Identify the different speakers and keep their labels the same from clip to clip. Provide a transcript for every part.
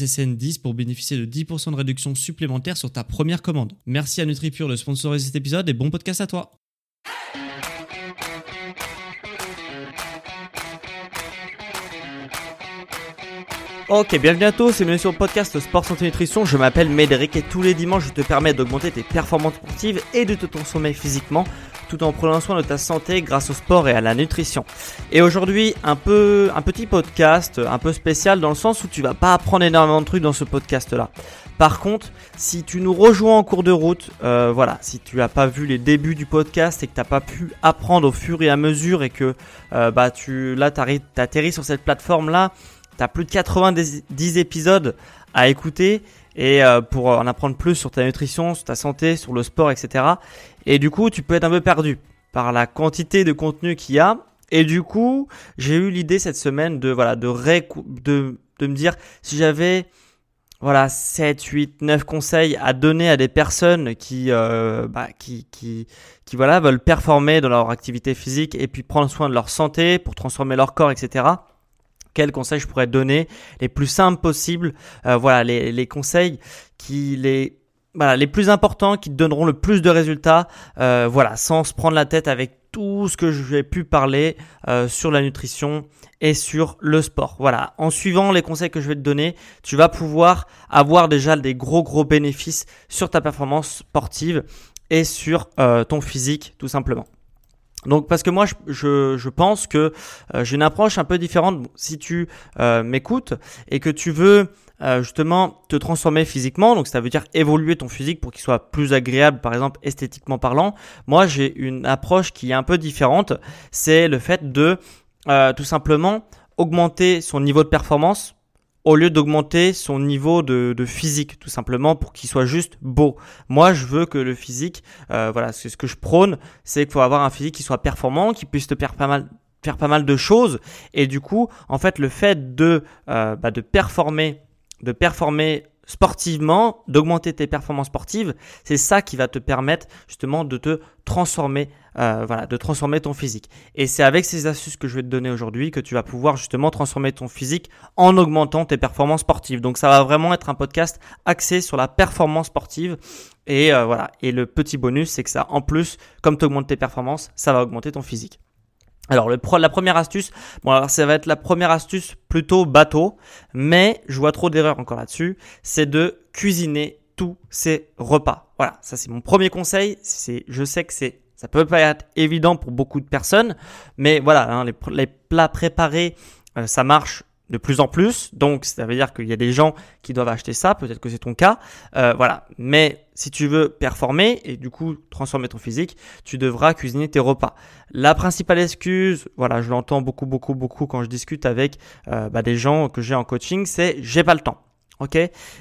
Speaker 1: SSN10 pour bénéficier de 10% de réduction supplémentaire sur ta première commande. Merci à NutriPure de sponsoriser cet épisode et bon podcast à toi.
Speaker 2: Ok, bienvenue à tous et bienvenue sur le podcast Sport Santé Nutrition. Je m'appelle Médéric et tous les dimanches je te permets d'augmenter tes performances sportives et de te transformer physiquement tout en prenant soin de ta santé grâce au sport et à la nutrition. Et aujourd'hui, un peu un petit podcast un peu spécial dans le sens où tu vas pas apprendre énormément de trucs dans ce podcast là. Par contre, si tu nous rejoins en cours de route, euh, voilà, si tu n'as pas vu les débuts du podcast et que tu n'as pas pu apprendre au fur et à mesure et que euh, bah tu là atterri sur cette plateforme là tu as plus de 90 épisodes à écouter et euh, pour en apprendre plus sur ta nutrition, sur ta santé, sur le sport, etc. Et du coup, tu peux être un peu perdu par la quantité de contenu qu'il y a. Et du coup, j'ai eu l'idée cette semaine de voilà de, de, de me dire si j'avais voilà 7, 8, 9 conseils à donner à des personnes qui euh, bah, qui, qui qui voilà veulent performer dans leur activité physique et puis prendre soin de leur santé pour transformer leur corps, etc quels conseils je pourrais donner les plus simples possibles. Euh, voilà, les, les, conseils qui les voilà, les plus importants qui te donneront le plus de résultats. Euh, voilà, sans se prendre la tête avec tout ce que j'ai pu parler euh, sur la nutrition et sur le sport. Voilà, en suivant les conseils que je vais te donner, tu vas pouvoir avoir déjà des gros gros bénéfices sur ta performance sportive et sur euh, ton physique tout simplement. Donc parce que moi je, je, pense que j'ai une approche un peu différente si tu m'écoutes et que tu veux euh, justement te transformer physiquement, donc ça veut dire évoluer ton physique pour qu'il soit plus agréable par exemple esthétiquement parlant. Moi j'ai une approche qui est un peu différente, c'est le fait de tout simplement augmenter son niveau de performance au lieu d'augmenter son niveau de, physique, tout simplement pour qu'il soit juste beau. Moi, je veux que le physique, euh, voilà, c'est ce que je prône, c'est qu'il faut avoir un physique qui soit performant, qui puisse te faire pas mal faire pas mal de choses et du coup en fait le fait de euh, bah, de performer de performer sportivement, d'augmenter tes performances sportives, c'est ça qui va te permettre justement de te transformer, euh, voilà, de transformer ton physique. Et c'est avec ces astuces que je vais te donner aujourd'hui que tu vas pouvoir justement transformer ton physique en augmentant tes performances sportives. Donc ça va vraiment être un podcast axé sur la performance sportive. Et euh, voilà. Et le petit bonus, c'est que ça, en plus, comme tu augmentes tes performances, ça va augmenter ton physique. Alors le la première astuce, bon alors ça va être la première astuce plutôt bateau, mais je vois trop d'erreurs encore là-dessus, c'est de cuisiner tous ces repas. Voilà, ça c'est mon premier conseil. C'est, je sais que c'est, ça peut pas être évident pour beaucoup de personnes, mais voilà, hein, les, les, plats préparés, euh, ça marche de plus en plus. Donc, ça veut dire qu'il y a des gens qui doivent acheter ça. Peut-être que c'est ton cas. Euh, voilà. Mais si tu veux performer et du coup transformer ton physique, tu devras cuisiner tes repas. La principale excuse, voilà, je l'entends beaucoup, beaucoup, beaucoup quand je discute avec euh, bah, des gens que j'ai en coaching, c'est j'ai pas le temps. Ok,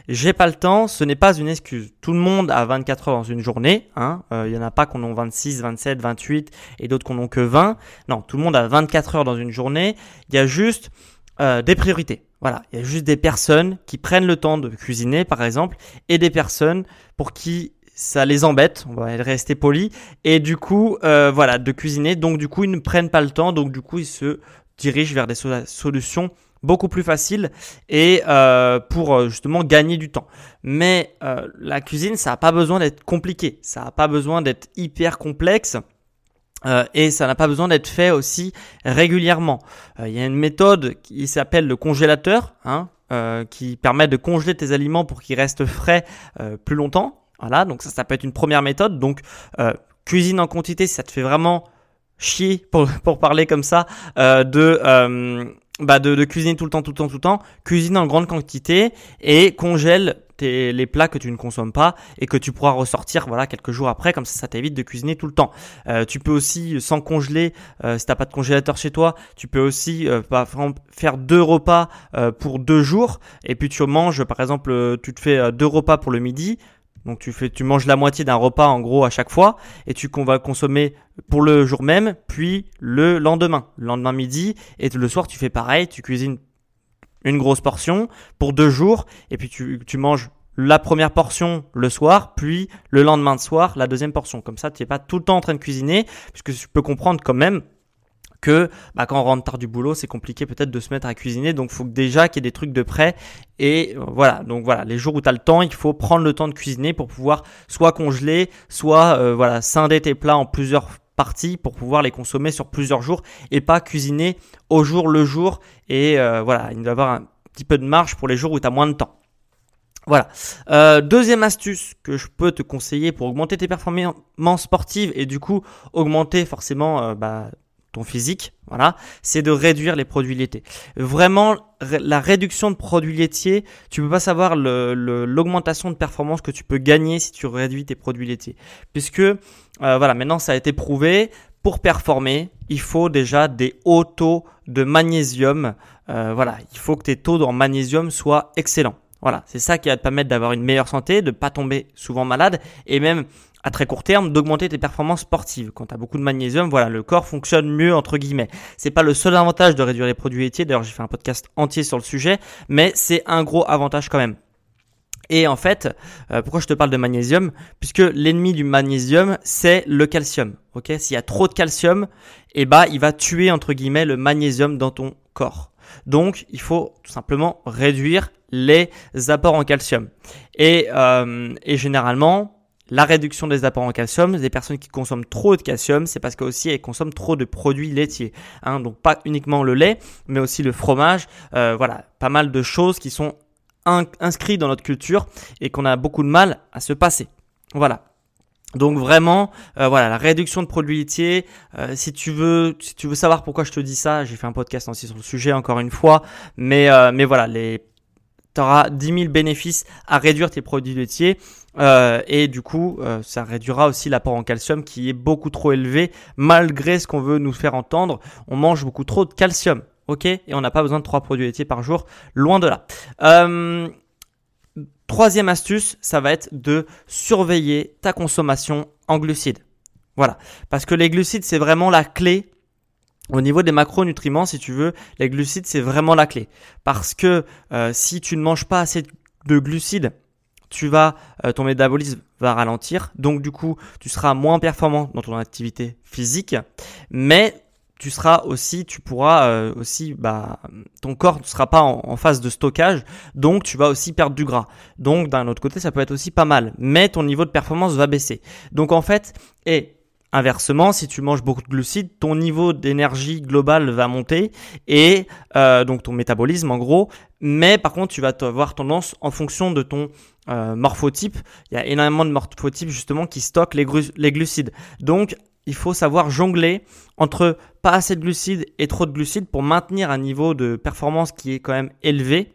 Speaker 2: j'ai pas le temps, ce n'est pas une excuse. Tout le monde a 24 heures dans une journée. Hein. Euh, il y en a pas qu'on en 26, 27, 28 et d'autres qu'on n'ont que 20. Non, tout le monde a 24 heures dans une journée. Il y a juste euh, des priorités. Voilà, il y a juste des personnes qui prennent le temps de cuisiner, par exemple, et des personnes pour qui ça les embête, on va rester poli, et du coup, euh, voilà, de cuisiner. Donc du coup, ils ne prennent pas le temps, donc du coup, ils se dirigent vers des solutions beaucoup plus faciles et euh, pour justement gagner du temps. Mais la cuisine, ça n'a pas besoin d'être compliqué, ça n'a pas besoin d'être hyper complexe. Euh, et ça n'a pas besoin d'être fait aussi régulièrement. Euh, il y a une méthode qui s'appelle le congélateur. Hein. qui permet de congeler tes aliments pour qu'ils restent frais plus longtemps. Voilà, donc ça, ça peut être une première méthode. Donc, cuisine en quantité, si ça te fait vraiment chier, pour, pour parler comme ça, de bah de, de, cuisiner tout le temps, tout le temps, tout le temps, cuisine en grande quantité et congèle les plats que tu ne consommes pas et que tu pourras ressortir voilà quelques jours après, comme ça ça t'évite de cuisiner tout le temps. Euh, tu peux aussi sans congeler, euh, si t'as pas de congélateur chez toi, tu peux aussi euh, faire deux repas euh, pour deux jours. Et puis tu manges par exemple, tu te fais deux repas pour le midi, donc tu fais, tu manges la moitié d'un repas en gros à chaque fois. Et tu qu'on va consommer pour le jour même, puis le lendemain, le lendemain midi et le soir tu fais pareil, tu cuisines une grosse portion pour deux jours et puis tu, tu manges la première portion le soir, puis le lendemain de soir la deuxième portion. Comme ça, tu n'es pas tout le temps en train de cuisiner, puisque tu peux comprendre quand même que bah, quand on rentre tard du boulot, c'est compliqué peut-être de se mettre à cuisiner. Donc, il faut déjà qu'il y ait des trucs de prêt. Et euh, voilà, donc voilà, les jours où tu as le temps, il faut prendre le temps de cuisiner pour pouvoir soit congeler, soit euh, voilà, scinder tes plats en plusieurs pour pouvoir les consommer sur plusieurs jours et pas cuisiner au jour le jour. Et euh, voilà, il doit y avoir un petit peu de marge pour les jours où tu as moins de temps. Voilà. deuxième astuce que je peux te conseiller pour augmenter tes performances sportives et du coup augmenter forcément bah, ton physique, voilà, c'est de réduire les produits laitiers. Vraiment, la réduction de produits laitiers, tu peux pas savoir l'augmentation de performance que tu peux gagner si tu réduis tes produits laitiers. Puisque, euh, voilà, maintenant ça a été prouvé, pour performer, il faut déjà des hauts taux de magnésium. Euh, voilà, il faut que tes taux en magnésium soient excellents. Voilà, c'est ça qui va te permettre d'avoir une meilleure santé, de pas tomber souvent malade et même à très court terme d'augmenter tes performances sportives. Quand tu as beaucoup de magnésium, voilà, le corps fonctionne mieux entre guillemets. C'est pas le seul avantage de réduire les produits laitiers. D'ailleurs, j'ai fait un podcast entier sur le sujet, mais c'est un gros avantage quand même. Et en fait, euh, pourquoi je te parle de magnésium? Puisque l'ennemi du magnésium, c'est le calcium. Ok? S'il y a trop de calcium, eh bah, il va tuer entre guillemets le magnésium dans ton corps. Donc, il faut tout simplement réduire les apports en calcium. Et, euh, et généralement, la réduction des apports en calcium, des personnes qui consomment trop de calcium, c'est parce qu'aussi elles consomment trop de produits laitiers. Hein, donc pas uniquement le lait, mais aussi le fromage. Euh, voilà, pas mal de choses qui sont inscrites dans notre culture et qu'on a beaucoup de mal à se passer. Voilà. Donc vraiment, euh, voilà, la réduction de produits laitiers. Euh, si tu veux, si tu veux savoir pourquoi je te dis ça, j'ai fait un podcast aussi sur le sujet encore une fois. Mais mais voilà, les tu auras 10 000 bénéfices à réduire tes produits laitiers. Euh, et du coup, euh, ça réduira aussi l'apport en calcium qui est beaucoup trop élevé malgré ce qu'on veut nous faire entendre. On mange beaucoup trop de calcium, ok? Et on n'a pas besoin de 3 produits laitiers par jour, loin de là. Euh, troisième astuce, ça va être de surveiller ta consommation en glucides. Voilà, parce que les glucides, c'est vraiment la clé au niveau des macronutriments, si tu veux, les glucides, c'est vraiment la clé. Parce que si tu ne manges pas assez de glucides, tu vas, euh, ton métabolisme va ralentir, donc du coup, tu seras moins performant dans ton activité physique, mais tu seras aussi, tu pourras euh, aussi, bah, ton corps ne sera pas en, phase de stockage, donc tu vas aussi perdre du gras. Donc d'un autre côté, ça peut être aussi pas mal, mais ton niveau de performance va baisser. Donc en fait, et Inversement, si tu manges beaucoup de glucides, ton niveau d'énergie globale va monter et euh, donc ton métabolisme en gros. Mais par contre, tu vas avoir tendance en fonction de ton euh, morphotype. Il y a énormément de morphotypes justement qui stockent les, les glucides. Donc, il faut savoir jongler entre pas assez de glucides et trop de glucides pour maintenir un niveau de performance qui est quand même élevé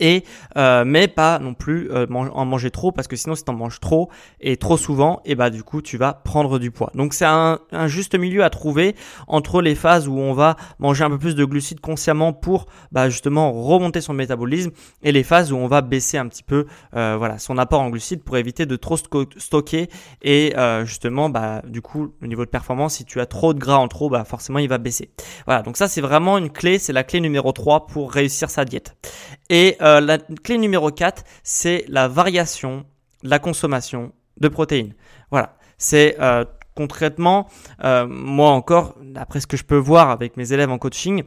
Speaker 2: et euh, mais pas non plus euh, en manger trop parce que sinon si tu en manges trop et trop souvent et bah du coup tu vas prendre du poids. Donc c'est un, un, juste milieu à trouver entre les phases où on va manger un peu plus de glucides consciemment pour bah, justement remonter son métabolisme et les phases où on va baisser un petit peu euh, voilà son apport en glucides pour éviter de trop stocker et euh, justement bah du coup le niveau de performance si tu as trop de gras en trop bah forcément il va baisser. Voilà donc ça c'est vraiment une clé, c'est la clé numéro 3 pour réussir sa diète. Et euh, la clé numéro 4, c'est la variation de la consommation de protéines. Voilà, c'est euh, concrètement, euh, moi encore, d'après ce que je peux voir avec mes élèves en coaching,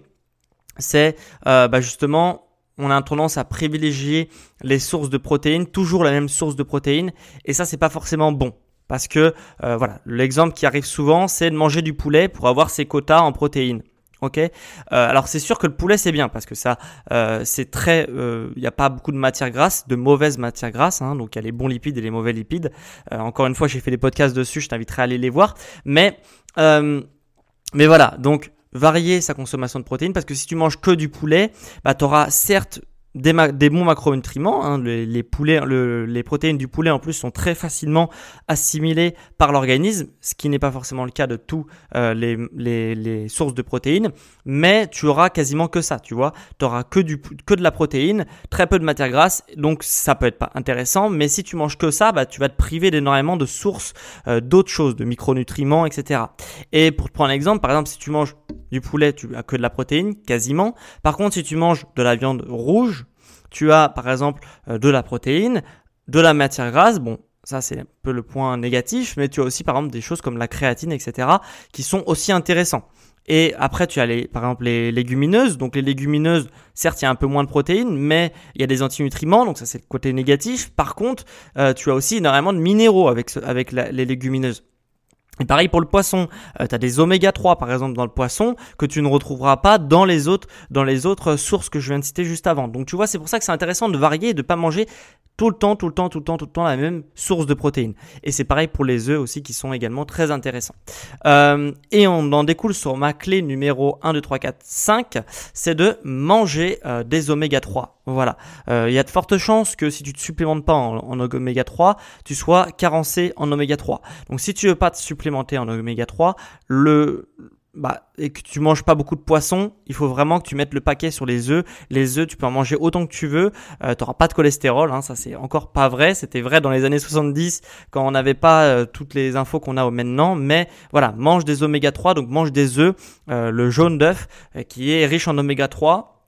Speaker 2: c'est bah justement, on a tendance à privilégier les sources de protéines, toujours la même source de protéines, et ça c'est pas forcément bon. Parce que voilà, l'exemple qui arrive souvent, c'est de manger du poulet pour avoir ses quotas en protéines. Ok. Euh, alors c'est sûr que le poulet c'est bien parce que ça euh, c'est très, il n'y a pas beaucoup de matière grasse, de mauvaises matières grasses, hein, donc il y a les bons lipides et les mauvais lipides. encore une fois, j'ai fait des podcasts dessus, je t'inviterai à aller les voir. Mais mais voilà, donc varier sa consommation de protéines parce que si tu manges que du poulet, bah tu auras certes des, des, bons macronutriments. Hein, les, poulets, les protéines du poulet en plus sont très facilement assimilées par l'organisme, ce qui n'est pas forcément le cas de tous euh, les, sources de protéines. Mais tu auras quasiment que ça, tu vois. Tu auras que, du, que de la protéine, très peu de matière grasse, donc ça peut être pas intéressant. Mais si tu manges que ça, bah, tu vas te priver d'énormément de sources euh, d'autres choses, de micronutriments, etc. Et pour te prendre un exemple, par exemple, si tu manges du poulet, tu as que de la protéine, quasiment. Par contre, si tu manges de la viande rouge, tu as par exemple euh, de la protéine, de la matière grasse, bon, ça c'est un peu le point négatif, mais tu as aussi par exemple des choses comme la créatine, etc., qui sont aussi intéressants. Et après, tu as les, par exemple les légumineuses. Donc les légumineuses, certes, il y a un peu moins de protéines, mais il y a des antinutriments, donc ça c'est le côté négatif. Par contre, euh, tu as aussi énormément de minéraux avec, avec les légumineuses. Et pareil pour le poisson, euh, tu des oméga 3 par exemple dans le poisson que tu ne retrouveras pas dans les autres dans les autres sources que je viens de citer juste avant. Donc tu vois, c'est pour ça que c'est intéressant de varier et de pas manger tout le temps, tout le temps, tout le temps, tout le temps la même source de protéines. Et c'est pareil pour les œufs aussi qui sont également très intéressants. Euh, et on en découle sur ma clé numéro 1, 2, 3, 4, 5, c'est de manger euh, des oméga 3. Voilà. Euh, il y a de fortes chances que si tu te supplémentes pas en, en oméga 3, tu sois carencé en oméga 3. Donc si tu veux pas te supplémenter en oméga 3, le bah, et que tu manges pas beaucoup de poissons, il faut vraiment que tu mettes le paquet sur les œufs. Les œufs, tu peux en manger autant que tu veux. Euh, tu pas de cholestérol. Hein, ça, c'est encore pas vrai. C'était vrai dans les années 70 quand on n'avait pas euh, toutes les infos qu'on a maintenant. Mais voilà, mange des oméga 3, donc mange des œufs. Euh, le jaune d'œuf qui est riche en oméga 3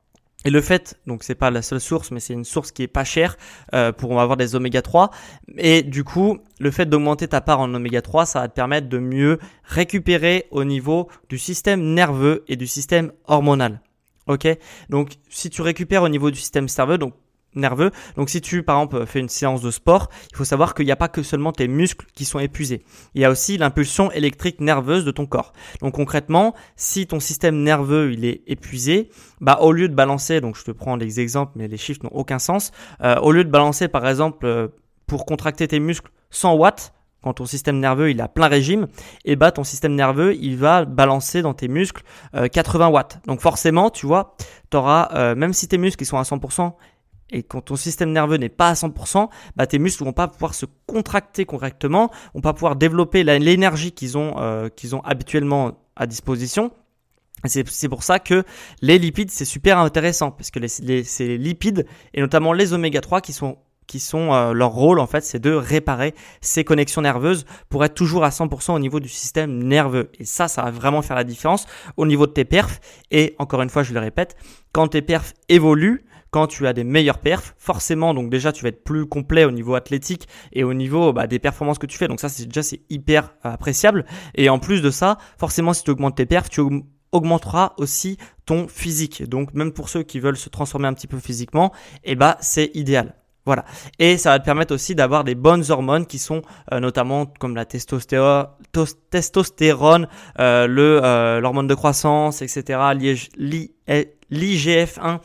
Speaker 2: et le fait, donc c'est pas la seule source, mais c'est une source qui est pas chère euh, pour avoir des oméga 3. Et du coup, le fait d'augmenter ta part en oméga 3, ça va te permettre de mieux récupérer au niveau du système nerveux et du système hormonal. Ok? Donc si tu récupères au niveau du système nerveux, donc nerveux. Donc si tu par exemple fais une séance de sport, il faut savoir qu'il n'y a pas que seulement tes muscles qui sont épuisés. Il y a aussi l'impulsion électrique nerveuse de ton corps. Donc concrètement, si ton système nerveux il est épuisé, bah au lieu de balancer, donc je te prends des exemples mais les chiffres n'ont aucun sens, euh, au lieu de balancer par exemple euh, pour contracter tes muscles 100 watts, quand ton système nerveux il a plein régime, et eh bah ton système nerveux il va balancer dans tes muscles 80 euh, watts. Donc forcément, tu vois, tu auras, même si tes muscles ils sont à 100%, et quand ton système nerveux n'est pas à 100%, bah, tes muscles vont pas pouvoir se contracter correctement, vont pas pouvoir développer l'énergie qu'ils ont, euh, qu'ils ont habituellement à disposition. C'est pour ça que les lipides, c'est super intéressant, parce que les, ces lipides, et notamment les oméga 3, qui sont qui sont euh, leur rôle en fait, c'est de réparer ces connexions nerveuses pour être toujours à 100% au niveau du système nerveux. Et ça, ça va vraiment faire la différence au niveau de tes perfs. Et encore une fois, je le répète, quand tes perfs évoluent, quand tu as des meilleurs perfs, forcément, donc déjà tu vas être plus complet au niveau athlétique et au niveau bah, des performances que tu fais. Donc ça, c'est déjà c'est hyper euh, appréciable. Et en plus de ça, forcément, si tu augmentes tes perfs, tu augmenteras aussi ton physique. Donc même pour ceux qui veulent se transformer un petit peu physiquement, eh bah c'est idéal. Voilà. Et ça va te permettre aussi d'avoir des bonnes hormones qui sont euh, notamment comme la testostérone, euh, le euh, l'hormone de croissance, etc. L'IGF-1,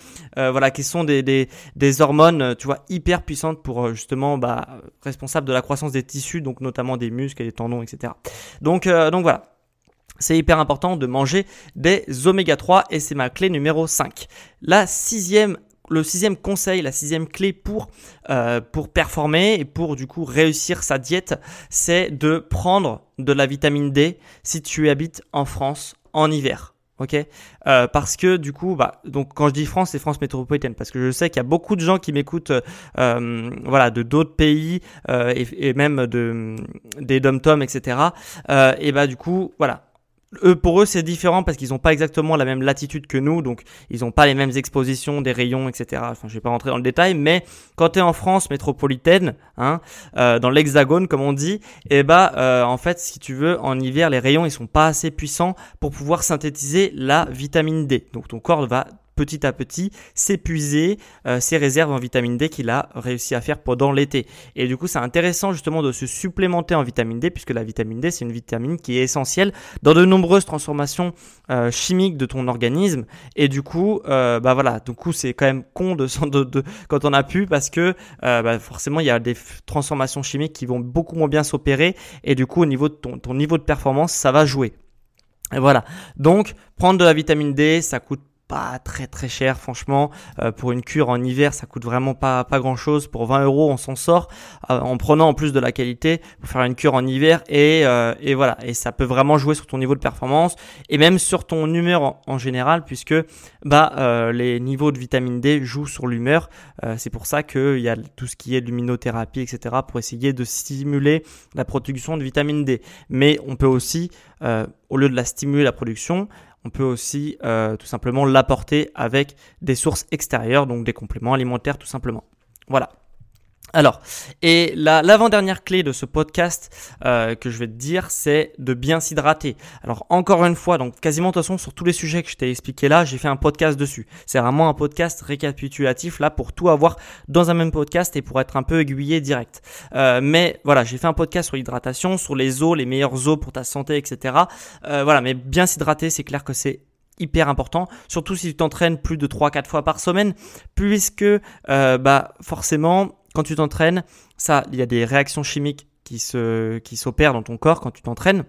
Speaker 2: voilà, qui sont des, des, hormones, tu vois, hyper puissantes pour justement bah, responsable de la croissance des tissus, donc notamment des muscles et des tendons, etc. Donc donc voilà. C'est hyper important de manger des oméga 3 et c'est ma clé numéro 5. La sixième le sixième conseil, la sixième clé pour, euh, pour performer et pour du coup réussir sa diète, c'est de prendre de la vitamine D si tu habites en France en hiver. Ok, euh, parce que du coup, bah, donc quand je dis France, c'est France métropolitaine, parce que je sais qu'il y a beaucoup de gens qui m'écoutent, euh, voilà, de d'autres pays et, et, même de des dom-tom, etc. et bah du coup, voilà, eux, pour eux, c'est différent parce qu'ils n'ont pas exactement la même latitude que nous, donc ils n'ont pas les mêmes expositions des rayons, etc. Enfin, je vais pas rentrer dans le détail, mais quand tu es en France métropolitaine, hein, euh, dans l'hexagone comme on dit, eh bah euh, en fait, si tu veux, en hiver, les rayons ils sont pas assez puissants pour pouvoir synthétiser la vitamine D. Donc ton corps va petit à petit s'épuiser euh, ses réserves en vitamine D qu'il a réussi à faire pendant l'été. Et du coup, c'est intéressant justement de se supplémenter en vitamine D puisque la vitamine D, c'est une vitamine qui est essentielle dans de nombreuses transformations euh, chimiques de ton organisme. Et du coup, euh, bah voilà, du coup, c'est quand même con de, quand on a pu parce que bah forcément, il y a des transformations chimiques qui vont beaucoup moins bien s'opérer et du coup, au niveau de ton, ton niveau de performance, ça va jouer. Et voilà. Donc, prendre de la vitamine D, ça coûte pas très très cher franchement. Euh, pour une cure en hiver ça coûte vraiment pas pas grand chose pour 20 euros on s'en sort euh, en prenant en plus de la qualité pour faire une cure en hiver et, euh, et voilà. Et ça peut vraiment jouer sur ton niveau de performance et même sur ton humeur en, général puisque bah les niveaux de vitamine D jouent sur l'humeur. C'est pour ça qu'il y a tout ce qui est luminothérapie etc pour essayer de stimuler la production de vitamine D. Mais on peut aussi au lieu de la stimuler la production on peut aussi euh, tout simplement l'apporter avec des sources extérieures, donc des compléments alimentaires tout simplement. Voilà. Alors, et l'avant-dernière clé de ce podcast euh, que je vais te dire, c'est de bien s'hydrater. Alors, encore une fois, donc quasiment de toute façon sur tous les sujets que je t'ai expliqué là, j'ai fait un podcast dessus. C'est vraiment un podcast récapitulatif là pour tout avoir dans un même podcast et pour être un peu aiguillé direct. Euh, mais voilà, j'ai fait un podcast sur l'hydratation, sur les eaux, les meilleures eaux pour ta santé, etc. Euh, voilà, mais bien s'hydrater, c'est clair que c'est hyper important, surtout si tu t'entraînes plus de 3-4 fois par semaine, puisque bah forcément quand tu t'entraînes, ça, il y a des réactions chimiques qui se, qui s'opèrent dans ton corps quand tu t'entraînes.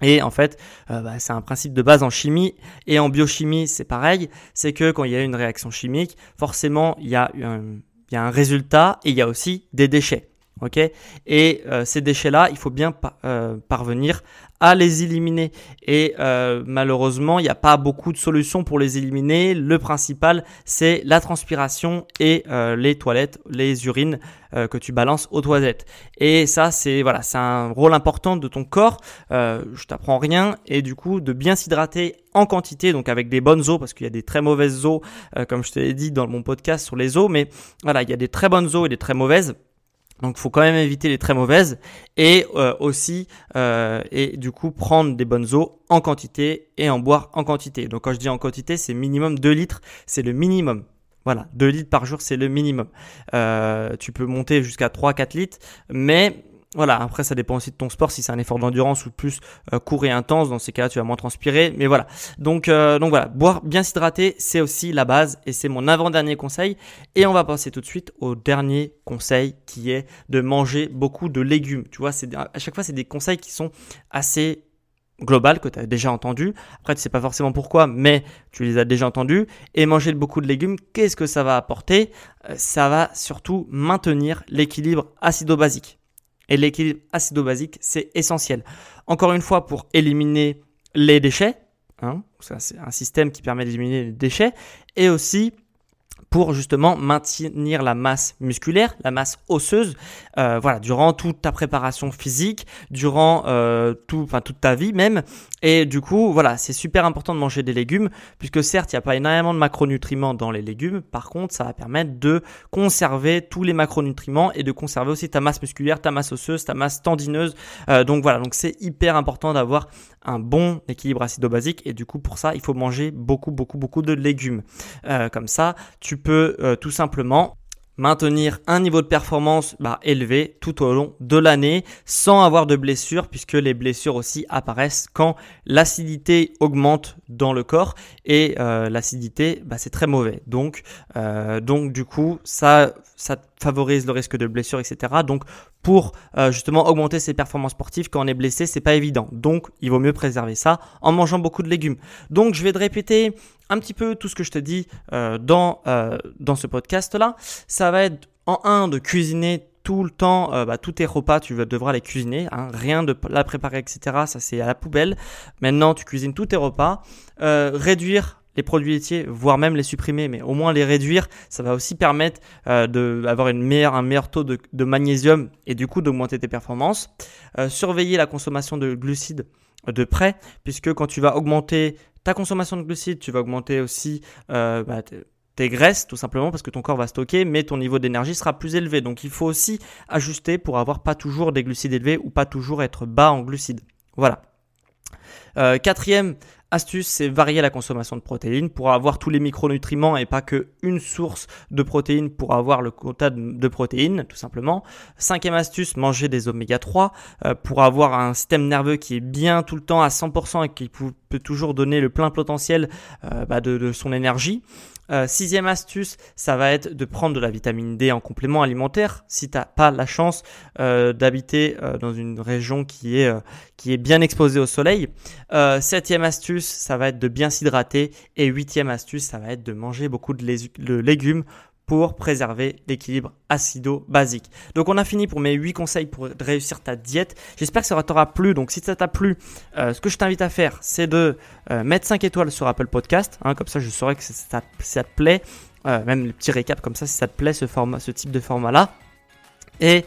Speaker 2: Et en fait, euh, bah, c'est un principe de base en chimie et en biochimie, c'est pareil. C'est que quand il y a une réaction chimique, forcément, il y a un, il y a un résultat et il y a aussi des déchets. Ok Et euh, ces déchets-là, il faut bien euh, parvenir à les éliminer. Et euh, malheureusement, il n'y a pas beaucoup de solutions pour les éliminer. Le principal, c'est la transpiration et euh, les toilettes, les urines euh, que tu balances aux toilettes. Et ça, c'est voilà, c'est un rôle important de ton corps. je t'apprends rien et du coup de bien s'hydrater en quantité, donc avec des bonnes eaux, parce qu'il y a des très mauvaises eaux, comme je te l'ai dit dans mon podcast sur les eaux. Mais voilà, il y a des très bonnes eaux et des très mauvaises. Donc, faut quand même éviter les très mauvaises et euh, aussi euh, et du coup prendre des bonnes eaux en quantité et en boire en quantité. Donc, quand je dis en quantité, c'est minimum 2 litres, c'est le minimum. Voilà, 2 litres par jour, c'est le minimum. Euh, tu peux monter jusqu'à 3-4 litres, mais voilà, après ça dépend aussi de ton sport, si c'est un effort d'endurance ou plus euh, court et intense, dans ces cas-là tu vas moins transpirer, mais voilà. Donc, euh, donc voilà, boire, bien s'hydrater, c'est aussi la base et c'est mon avant-dernier conseil. Et on va passer tout de suite au dernier conseil qui est de manger beaucoup de légumes. Tu vois, c'est à chaque fois c'est des conseils qui sont assez global que tu as déjà entendu. Après, tu sais pas forcément pourquoi, mais tu les as déjà entendus. Et manger beaucoup de légumes, qu'est-ce que ça va apporter? Euh, Ça va surtout maintenir l'équilibre acido-basique. Et l'équilibre acido-basique, c'est essentiel. Encore une fois, pour éliminer les déchets, hein, c'est un système qui permet d'éliminer les déchets, et aussi pour justement maintenir la masse musculaire, la masse osseuse, euh, voilà, durant toute ta préparation physique, durant euh, tout, enfin toute ta vie même. Et du coup, voilà, c'est super important de manger des légumes, puisque certes, il n'y a pas énormément de macronutriments dans les légumes. Par contre, ça va permettre de conserver tous les macronutriments et de conserver aussi ta masse musculaire, ta masse osseuse, ta masse tendineuse. Euh, donc voilà, donc c'est hyper important d'avoir un bon équilibre acido-basique et du coup pour ça il faut manger beaucoup beaucoup beaucoup de légumes. Euh, comme ça tu peux euh, tout simplement maintenir un niveau de performance bah, élevé tout au long de l'année sans avoir de blessures puisque les blessures aussi apparaissent quand l'acidité augmente dans le corps et euh, l'acidité bah, c'est très mauvais. Donc euh, donc du coup ça ça favorise le risque de blessure etc donc pour euh, justement augmenter ses performances sportives quand on est blessé c'est pas évident donc il vaut mieux préserver ça en mangeant beaucoup de légumes donc je vais te répéter un petit peu tout ce que je te dis euh, dans, euh, dans ce podcast-là. Ça va être en un de cuisiner tout le temps, euh, bah, tous tes repas, tu devras les cuisiner. Hein, rien de la préparer, etc. Ça, c'est à la poubelle. Maintenant, tu cuisines tous tes repas. réduire les produits laitiers, voire même les supprimer, mais au moins les réduire, ça va aussi permettre d'avoir une meilleure, un meilleur taux de, magnésium et du coup d'augmenter tes performances. surveiller la consommation de glucides de près, puisque quand tu vas augmenter ta consommation de glucides, tu vas augmenter aussi euh, bah, tes graisses, tout simplement parce que ton corps va stocker, mais ton niveau d'énergie sera plus élevé. Donc il faut aussi ajuster pour avoir pas toujours des glucides élevés ou pas toujours être bas en glucides. Voilà. Euh, quatrième astuce, c'est varier la consommation de protéines pour avoir tous les micronutriments et pas que une source de protéines pour avoir le quota de protéines, tout simplement. Cinquième astuce, manger des oméga 3 euh, pour avoir un système nerveux qui est bien tout le temps à 100% et qui peut toujours donner le plein potentiel euh, bah, de, son énergie. Euh, sixième astuce, ça va être de prendre de la vitamine D en complément alimentaire. Si tu n'as pas la chance euh, d'habiter euh, dans une région qui est, qui est bien exposée au soleil. septième astuce, ça va être de bien s'hydrater. Et huitième astuce, ça va être de manger beaucoup de légumes pour préserver l'équilibre acido-basique. Donc on a fini pour mes 8 conseils pour réussir ta diète. J'espère que ça t'aura plu. Donc si ça t'a plu, euh, ce que je t'invite à faire, c'est de euh, mettre 5 étoiles sur Apple Podcast. Hein, comme ça, je saurai que ça, te plaît. Euh, même le petit récap comme ça, si ça te plaît ce, format, ce type de format-là. Et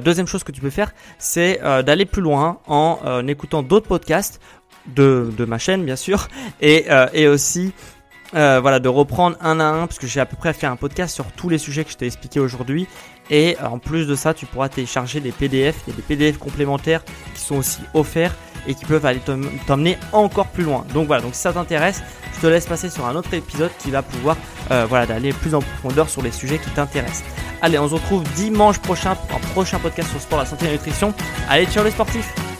Speaker 2: deuxième chose que tu peux faire, c'est d'aller plus loin en écoutant d'autres podcasts de, ma chaîne, bien sûr, et aussi euh, voilà, de reprendre un à un, parce que j'ai à peu près fait un podcast sur tous les sujets que je t'ai expliqué aujourd'hui. Et euh, en plus de ça, tu pourras télécharger des PDF. Il y a des PDF complémentaires qui sont aussi offerts et qui peuvent aller t'emmener encore plus loin. Donc voilà, donc si ça t'intéresse, je te laisse passer sur un autre épisode qui va pouvoir euh, voilà, d'aller plus en profondeur sur les sujets qui t'intéressent. Allez, on se retrouve dimanche prochain pour un prochain podcast sur sport, la santé et la nutrition. Allez, ciao les sportifs